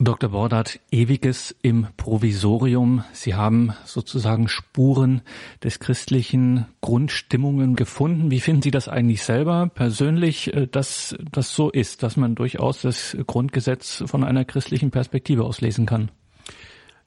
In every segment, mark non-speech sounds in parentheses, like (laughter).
Dr. Bordert, ewiges im Provisorium. Sie haben sozusagen Spuren des christlichen Grundstimmungen gefunden. Wie finden Sie das eigentlich selber persönlich, äh, dass das so ist, dass man durchaus das Grundgesetz von einer christlichen Perspektive aus lesen kann?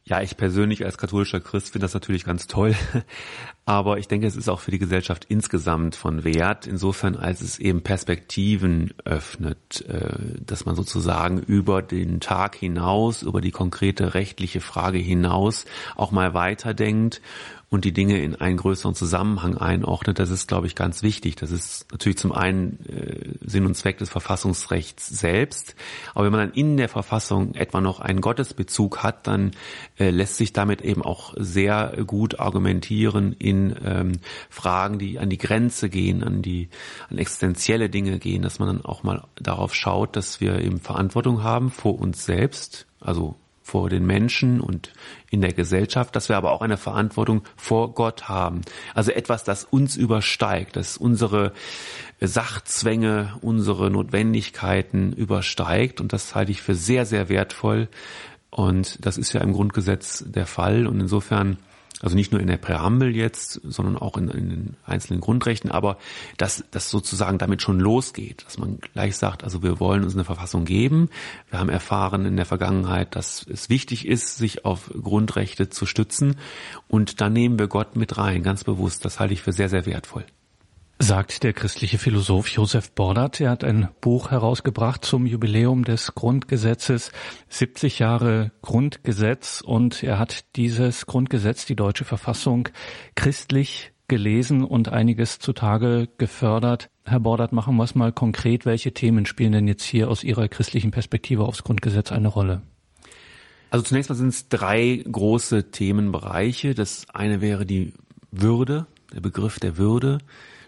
Ja, ich persönlich als katholischer Christ finde das natürlich ganz toll. (laughs) Aber ich denke, es ist auch für die Gesellschaft insgesamt von Wert, insofern als es eben Perspektiven öffnet, äh, dass man sozusagen über den Tag hinaus, über die konkrete rechtliche Frage hinaus auch mal weiterdenkt und die Dinge in einen größeren Zusammenhang einordnet, das ist, glaube ich, ganz wichtig. Das ist natürlich zum einen äh, Sinn und Zweck des Verfassungsrechts selbst, aber wenn man dann in der Verfassung etwa noch einen Gottesbezug hat, dann äh, lässt sich damit eben auch sehr gut argumentieren in ähm, Fragen, die an die Grenze gehen, an die an existenzielle Dinge gehen, dass man dann auch mal darauf schaut, dass wir eben Verantwortung haben vor uns selbst, also vor den Menschen und in der Gesellschaft, dass wir aber auch eine Verantwortung vor Gott haben. Also etwas, das uns übersteigt, das unsere Sachzwänge, unsere Notwendigkeiten übersteigt. Und das halte ich für sehr, sehr wertvoll. Und das ist ja im Grundgesetz der Fall. Und insofern also nicht nur in der Präambel jetzt, sondern auch in, in, den einzelnen Grundrechten, aber dass das sozusagen damit schon losgeht, dass man gleich sagt, also wir wollen uns eine Verfassung geben. Wir haben erfahren in der Vergangenheit, dass es wichtig ist, sich auf Grundrechte zu stützen und da nehmen wir Gott mit rein, ganz bewusst. Das halte ich für sehr, sehr wertvoll sagt der christliche Philosoph Josef Bordert. Er hat ein Buch herausgebracht zum Jubiläum des Grundgesetzes, 70 Jahre Grundgesetz, und er hat dieses Grundgesetz, die deutsche Verfassung, christlich gelesen und einiges zutage gefördert. Herr Bordert, machen wir es mal konkret. Welche Themen spielen denn jetzt hier aus Ihrer christlichen Perspektive aufs Grundgesetz eine Rolle? Also zunächst mal sind es drei große Themenbereiche. Das eine wäre die Würde, der Begriff der Würde.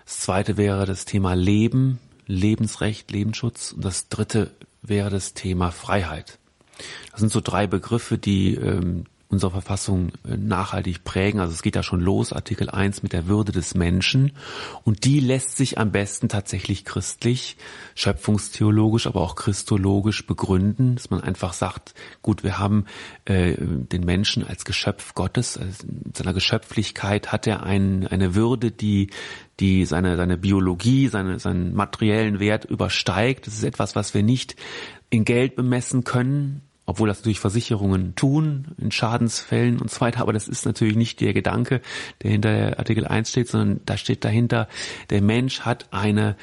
Das zweite wäre das Thema Leben, Lebensrecht, Lebensschutz. Und das dritte wäre das Thema Freiheit. Das sind so drei Begriffe, die ähm, unsere Verfassung äh, nachhaltig prägen. Also es geht ja schon los, Artikel 1 mit der Würde des Menschen. Und die lässt sich am besten tatsächlich christlich, schöpfungstheologisch, aber auch christologisch begründen, dass man einfach sagt, gut, wir haben äh, den Menschen als Geschöpf Gottes, also in seiner Geschöpflichkeit hat er ein, eine Würde, die die seine, seine Biologie, seine, seinen materiellen Wert übersteigt. Das ist etwas, was wir nicht in Geld bemessen können, obwohl das natürlich Versicherungen tun, in Schadensfällen und so weiter, aber das ist natürlich nicht der Gedanke, der hinter Artikel 1 steht, sondern da steht dahinter, der Mensch hat eine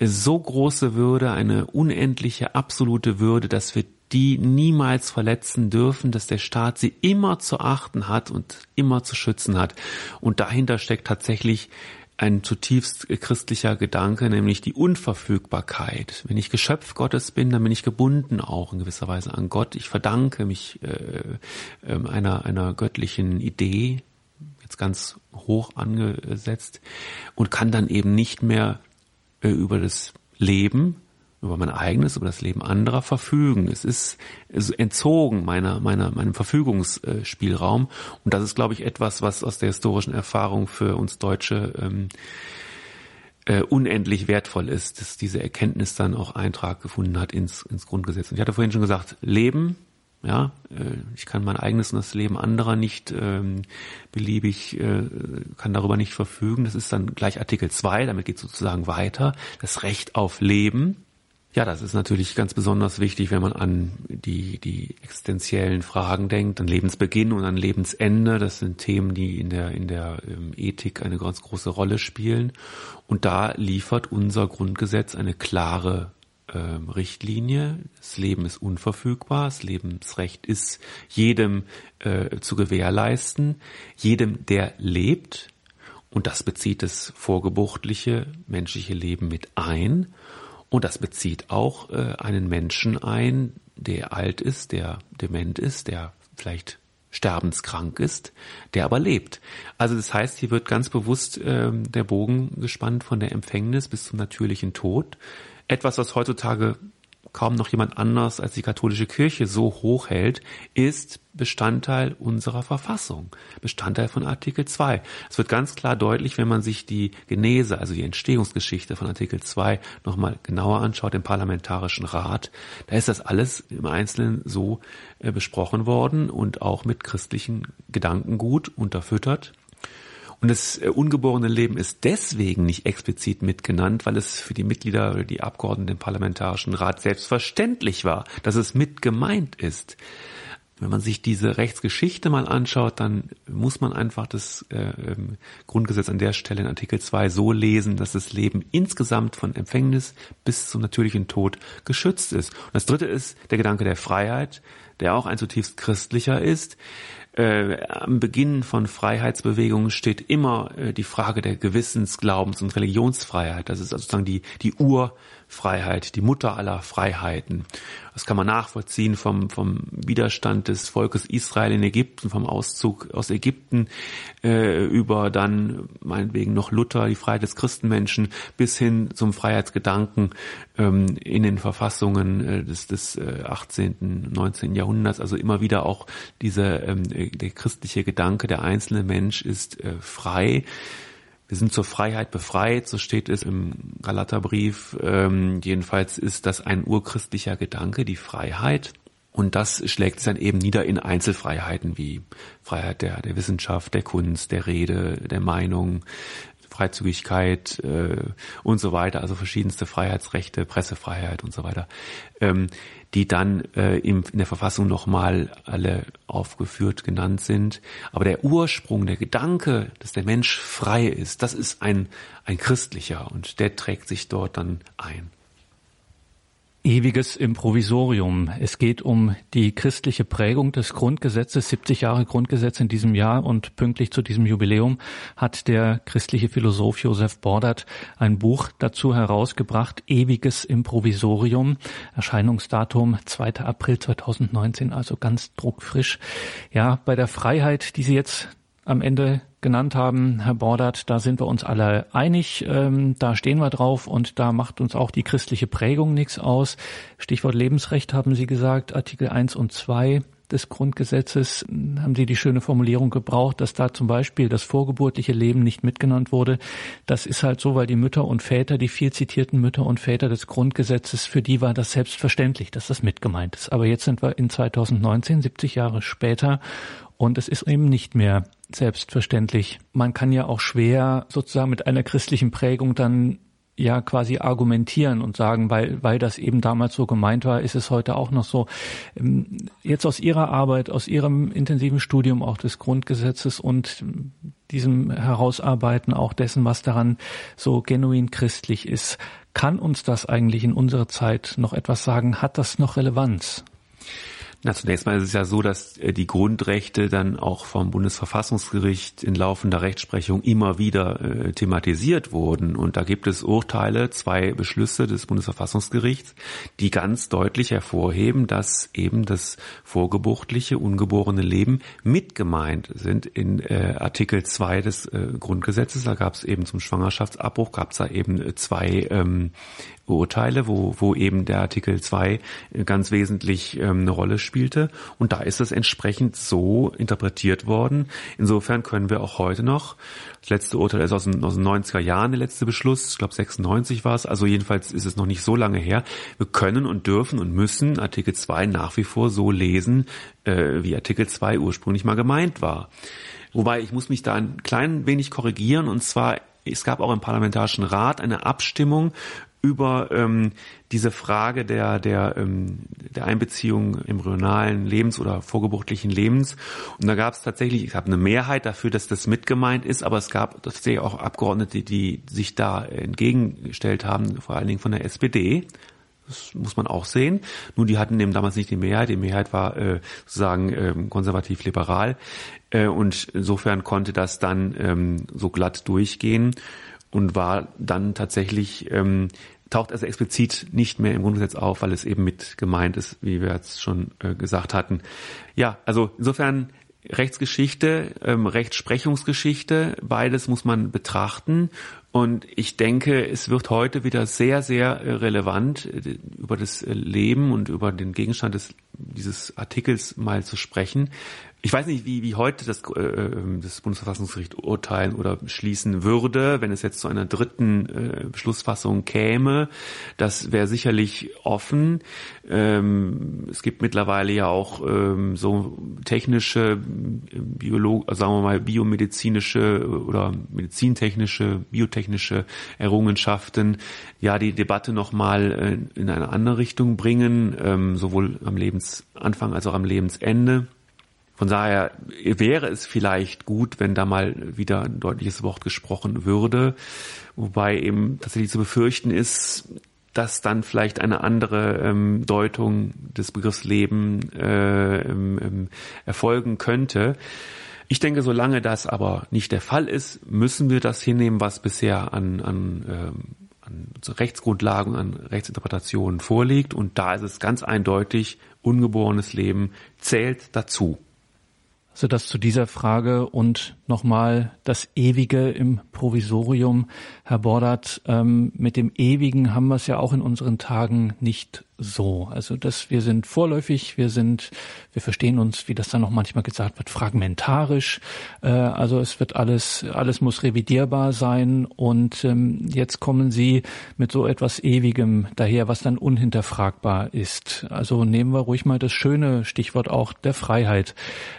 so große Würde, eine unendliche, absolute Würde, dass wir die niemals verletzen dürfen, dass der Staat sie immer zu achten hat und immer zu schützen hat. Und dahinter steckt tatsächlich ein zutiefst christlicher Gedanke, nämlich die Unverfügbarkeit. Wenn ich Geschöpf Gottes bin, dann bin ich gebunden auch in gewisser Weise an Gott. Ich verdanke mich äh, äh, einer, einer göttlichen Idee, jetzt ganz hoch angesetzt, und kann dann eben nicht mehr äh, über das Leben über mein eigenes, über das Leben anderer verfügen. Es ist, entzogen meiner, meiner, meinem Verfügungsspielraum. Und das ist, glaube ich, etwas, was aus der historischen Erfahrung für uns Deutsche ähm, äh, unendlich wertvoll ist, dass diese Erkenntnis dann auch Eintrag gefunden hat ins, ins Grundgesetz. Und ich hatte vorhin schon gesagt, Leben, ja, äh, ich kann mein eigenes und das Leben anderer nicht ähm, beliebig, äh, kann darüber nicht verfügen. Das ist dann gleich Artikel 2, damit geht sozusagen weiter. Das Recht auf Leben. Ja, das ist natürlich ganz besonders wichtig, wenn man an die, die existenziellen Fragen denkt, an Lebensbeginn und an Lebensende. Das sind Themen, die in der, in der ähm, Ethik eine ganz große Rolle spielen. Und da liefert unser Grundgesetz eine klare ähm, Richtlinie. Das Leben ist unverfügbar. Das Lebensrecht ist jedem äh, zu gewährleisten. Jedem, der lebt. Und das bezieht das vorgebuchtliche menschliche Leben mit ein. Und das bezieht auch äh, einen Menschen ein, der alt ist, der dement ist, der vielleicht sterbenskrank ist, der aber lebt. Also das heißt, hier wird ganz bewusst ähm, der Bogen gespannt von der Empfängnis bis zum natürlichen Tod. Etwas, was heutzutage kaum noch jemand anders als die katholische Kirche so hoch hält, ist Bestandteil unserer Verfassung, Bestandteil von Artikel 2. Es wird ganz klar deutlich, wenn man sich die Genese, also die Entstehungsgeschichte von Artikel 2 nochmal genauer anschaut im Parlamentarischen Rat. Da ist das alles im Einzelnen so äh, besprochen worden und auch mit christlichen Gedankengut unterfüttert. Und das äh, ungeborene Leben ist deswegen nicht explizit mitgenannt, weil es für die Mitglieder die Abgeordneten im Parlamentarischen Rat selbstverständlich war, dass es mit gemeint ist. Wenn man sich diese Rechtsgeschichte mal anschaut, dann muss man einfach das äh, ähm, Grundgesetz an der Stelle in Artikel 2 so lesen, dass das Leben insgesamt von Empfängnis bis zum natürlichen Tod geschützt ist. Und das dritte ist der Gedanke der Freiheit, der auch ein zutiefst christlicher ist äh, am Beginn von Freiheitsbewegungen steht immer äh, die Frage der Gewissens-, Glaubens- und Religionsfreiheit. Das ist also sozusagen die, die Urfreiheit, die Mutter aller Freiheiten. Das kann man nachvollziehen vom, vom Widerstand des Volkes Israel in Ägypten, vom Auszug aus Ägypten äh, über dann meinetwegen noch Luther, die Freiheit des Christenmenschen, bis hin zum Freiheitsgedanken ähm, in den Verfassungen äh, des, des äh, 18., 19. Jahrhunderts. Also immer wieder auch dieser ähm, der christliche Gedanke, der einzelne Mensch ist äh, frei. Wir sind zur Freiheit befreit, so steht es im Galaterbrief. Ähm, jedenfalls ist das ein urchristlicher Gedanke, die Freiheit. Und das schlägt sich dann eben nieder in Einzelfreiheiten wie Freiheit der, der Wissenschaft, der Kunst, der Rede, der Meinung, Freizügigkeit äh, und so weiter, also verschiedenste Freiheitsrechte, Pressefreiheit und so weiter, ähm, die dann äh, in, in der Verfassung nochmal alle aufgeführt genannt sind. Aber der Ursprung, der Gedanke, dass der Mensch frei ist, das ist ein, ein christlicher und der trägt sich dort dann ein. Ewiges Improvisorium. Es geht um die christliche Prägung des Grundgesetzes, 70 Jahre Grundgesetz in diesem Jahr und pünktlich zu diesem Jubiläum hat der christliche Philosoph Josef Bordert ein Buch dazu herausgebracht, Ewiges Improvisorium, Erscheinungsdatum 2. April 2019, also ganz druckfrisch. Ja, bei der Freiheit, die Sie jetzt am Ende genannt haben, Herr Bordert, da sind wir uns alle einig, ähm, da stehen wir drauf und da macht uns auch die christliche Prägung nichts aus. Stichwort Lebensrecht haben Sie gesagt, Artikel 1 und 2 des Grundgesetzes haben Sie die schöne Formulierung gebraucht, dass da zum Beispiel das vorgeburtliche Leben nicht mitgenannt wurde. Das ist halt so, weil die Mütter und Väter, die viel zitierten Mütter und Väter des Grundgesetzes, für die war das selbstverständlich, dass das mitgemeint ist. Aber jetzt sind wir in 2019, 70 Jahre später und es ist eben nicht mehr selbstverständlich. Man kann ja auch schwer sozusagen mit einer christlichen Prägung dann ja quasi argumentieren und sagen, weil, weil das eben damals so gemeint war, ist es heute auch noch so. Ähm, jetzt aus Ihrer Arbeit, aus Ihrem intensiven Studium auch des Grundgesetzes und diesem Herausarbeiten auch dessen, was daran so genuin christlich ist, kann uns das eigentlich in unserer Zeit noch etwas sagen? Hat das noch Relevanz? Na, zunächst mal ist es ja so, dass äh, die Grundrechte dann auch vom Bundesverfassungsgericht in laufender Rechtsprechung immer wieder äh, thematisiert wurden. Und da gibt es Urteile, zwei Beschlüsse des Bundesverfassungsgerichts, die ganz deutlich hervorheben, dass eben das vorgeburtliche, ungeborene Leben mitgemeint sind in äh, Artikel 2 des äh, Grundgesetzes. Da gab es eben zum Schwangerschaftsabbruch, gab es da eben äh, zwei ähm, Urteile, wo, wo eben der Artikel 2 ganz wesentlich ähm, eine Rolle spielte. Und da ist es entsprechend so interpretiert worden. Insofern können wir auch heute noch, das letzte Urteil ist aus den, aus den 90er Jahren, der letzte Beschluss, ich glaube 96 war es, also jedenfalls ist es noch nicht so lange her. Wir können und dürfen und müssen Artikel 2 nach wie vor so lesen, äh, wie Artikel 2 ursprünglich mal gemeint war. Wobei ich muss mich da ein klein wenig korrigieren und zwar es gab auch im Parlamentarischen Rat eine Abstimmung über ähm, diese Frage der, der, ähm, der Einbeziehung embryonalen Lebens oder vorgeburtlichen Lebens. Und da gab es tatsächlich, ich habe eine Mehrheit dafür, dass das mitgemeint ist, aber es gab tatsächlich auch Abgeordnete, die sich da entgegengestellt haben, vor allen Dingen von der SPD. Das muss man auch sehen. Nun, die hatten eben damals nicht die Mehrheit. Die Mehrheit war äh, sozusagen ähm, konservativ-liberal. Äh, und insofern konnte das dann ähm, so glatt durchgehen und war dann tatsächlich ähm, taucht also explizit nicht mehr im Grundgesetz auf, weil es eben mit gemeint ist, wie wir jetzt schon äh, gesagt hatten. Ja, also insofern Rechtsgeschichte, ähm, Rechtsprechungsgeschichte, beides muss man betrachten Und ich denke, es wird heute wieder sehr, sehr äh, relevant, äh, über das äh, Leben und über den Gegenstand des, dieses Artikels mal zu sprechen. Ich weiß nicht, wie, wie heute das, äh, ähm, das Bundesverfassungsgericht urteilen oder schließen würde, wenn es jetzt zu einer dritten äh, Beschlussfassung käme. Das wäre sicherlich offen. Ähm, es gibt mittlerweile ja auch ähm, so technische, Biolog sagen wir mal biomedizinische oder medizintechnische, biotechnische Errungenschaften, ja die Debatte nochmal äh, in eine andere Richtung bringen, ähm, sowohl am Lebensanfang als auch am Lebensende. Von daher wäre es vielleicht gut, wenn da mal wieder ein deutliches Wort gesprochen würde, wobei eben tatsächlich zu befürchten ist, dass dann vielleicht eine andere ähm, Deutung des Begriffs Leben äh, ähm, erfolgen könnte. Ich denke, solange das aber nicht der Fall ist, müssen wir das hinnehmen, was bisher an, an, ähm, an Rechtsgrundlagen, an Rechtsinterpretationen vorliegt. Und da ist es ganz eindeutig, ungeborenes Leben zählt dazu. Das zu dieser Frage und nochmal das Ewige im Provisorium. Herr Bordert, ähm, mit dem Ewigen haben wir es ja auch in unseren Tagen nicht so. Also dass wir sind vorläufig, wir sind, wir verstehen uns, wie das dann noch manchmal gesagt wird, fragmentarisch. Äh, also es wird alles, alles muss revidierbar sein. Und ähm, jetzt kommen Sie mit so etwas Ewigem daher, was dann unhinterfragbar ist. Also nehmen wir ruhig mal das schöne Stichwort auch der Freiheit.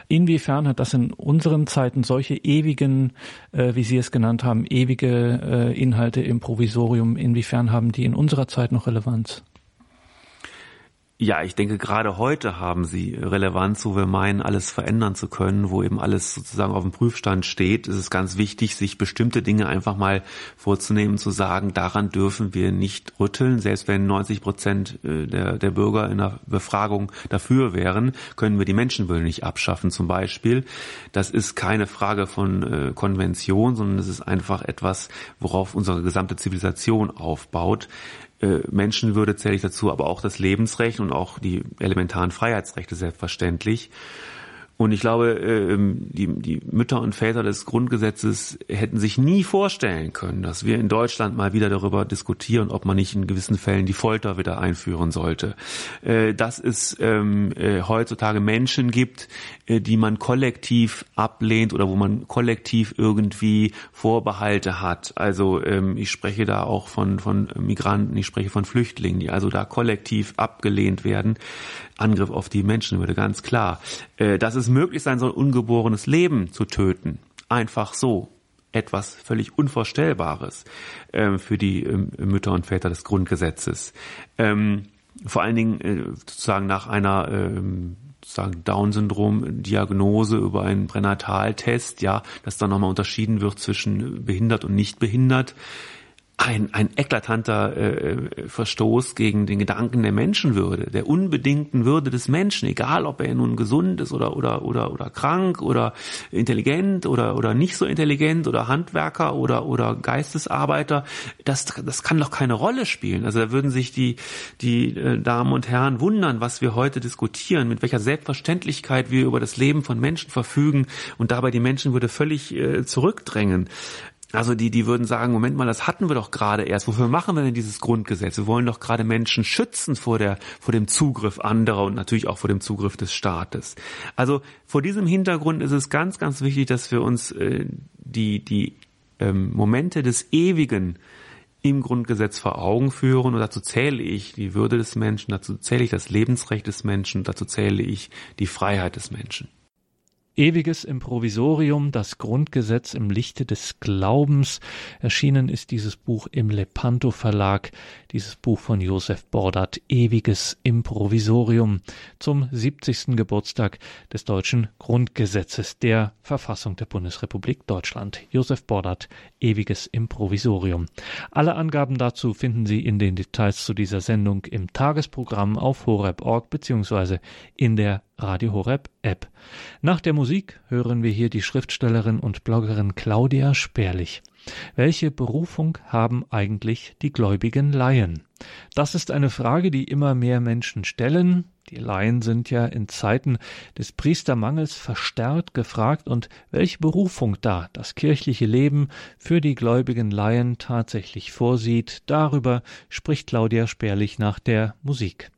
Inwiefern hat das in unseren Zeiten solche ewigen, äh, wie Sie es genannt haben, ewige äh, Inhalte im Provisorium, inwiefern haben die in unserer Zeit noch Relevanz? Ja, ich denke, gerade heute haben sie Relevanz, wo wir meinen, alles verändern zu können, wo eben alles sozusagen auf dem Prüfstand steht. Es ist ganz wichtig, sich bestimmte Dinge einfach mal vorzunehmen, zu sagen, daran dürfen wir nicht rütteln. Selbst wenn 90 Prozent äh, der, der Bürger in der Befragung dafür wären, können wir die Menschenwürde nicht abschaffen, zum Beispiel. Das ist keine Frage von äh, Konvention, sondern es ist einfach etwas, worauf unsere gesamte Zivilisation aufbaut. Äh, Menschenwürde zähle ich dazu, aber auch das Lebensrecht und auch die elementaren Freiheitsrechte selbstverständlich. Und ich glaube, ähm, die, die Mütter und Väter des Grundgesetzes hätten sich nie vorstellen können, dass wir in Deutschland mal wieder darüber diskutieren, ob man nicht in gewissen Fällen die Folter wieder einführen sollte. Äh, dass es ähm, äh, heutzutage Menschen gibt, äh, die man kollektiv ablehnt oder wo man kollektiv irgendwie Vorbehalte hat. Also ähm, ich spreche da auch von, von Migranten, ich spreche von Flüchtlingen, die also da kollektiv abgelehnt werden. Angriff auf die Menschenwürde, ganz klar. Dass es möglich sein soll, ungeborenes Leben zu töten. Einfach so. Etwas völlig Unvorstellbares äh, für die äh, Mütter und Väter des Grundgesetzes. Ähm, vor allen Dingen äh, sozusagen nach einer ähm, sozusagen Down-Syndrom-Diagnose über einen Pränataltest, ja, dass dann nochmal unterschieden wird zwischen behindert und nicht behindert ein, ein eklatanter äh, Verstoß gegen den Gedanken der Menschenwürde, der unbedingten Würde des Menschen, egal ob er nun gesund ist oder oder oder oder krank oder intelligent oder oder nicht so intelligent oder Handwerker oder oder Geistesarbeiter, das das kann doch keine Rolle spielen. Also da würden sich die die äh, Damen und Herren wundern, was wir heute diskutieren, mit welcher Selbstverständlichkeit wir über das Leben von Menschen verfügen und dabei die Menschenwürde völlig äh, zurückdrängen. Also die, die würden sagen, Moment mal, das hatten wir doch gerade erst. Wofür machen wir denn dieses Grundgesetz? Wir wollen doch gerade Menschen schützen vor der, vor dem Zugriff anderer und natürlich auch vor dem Zugriff des Staates. Also vor diesem Hintergrund ist es ganz, ganz wichtig, dass wir uns äh, die, die ähm, Momente des Ewigen im Grundgesetz vor Augen führen. Und dazu zähle ich die Würde des Menschen, dazu zähle ich das Lebensrecht des Menschen, dazu zähle ich die Freiheit des Menschen. Ewiges Improvisorium, das Grundgesetz im Lichte des Glaubens. Erschienen ist dieses Buch im Lepanto Verlag, dieses Buch von Josef Bordert, Ewiges Improvisorium, zum 70. Geburtstag des deutschen Grundgesetzes, der Verfassung der Bundesrepublik Deutschland. Josef Bordert, Ewiges Improvisorium. Alle Angaben dazu finden Sie in den Details zu dieser Sendung im Tagesprogramm auf horeb.org bzw. in der Radio Horeb App. Nach der Musik hören wir hier die Schriftstellerin und Bloggerin Claudia Sperlich. Welche Berufung haben eigentlich die gläubigen Laien? Das ist eine Frage, die immer mehr Menschen stellen. Die Laien sind ja in Zeiten des Priestermangels verstärkt gefragt und welche Berufung da das kirchliche Leben für die gläubigen Laien tatsächlich vorsieht, darüber spricht Claudia Sperlich nach der Musik.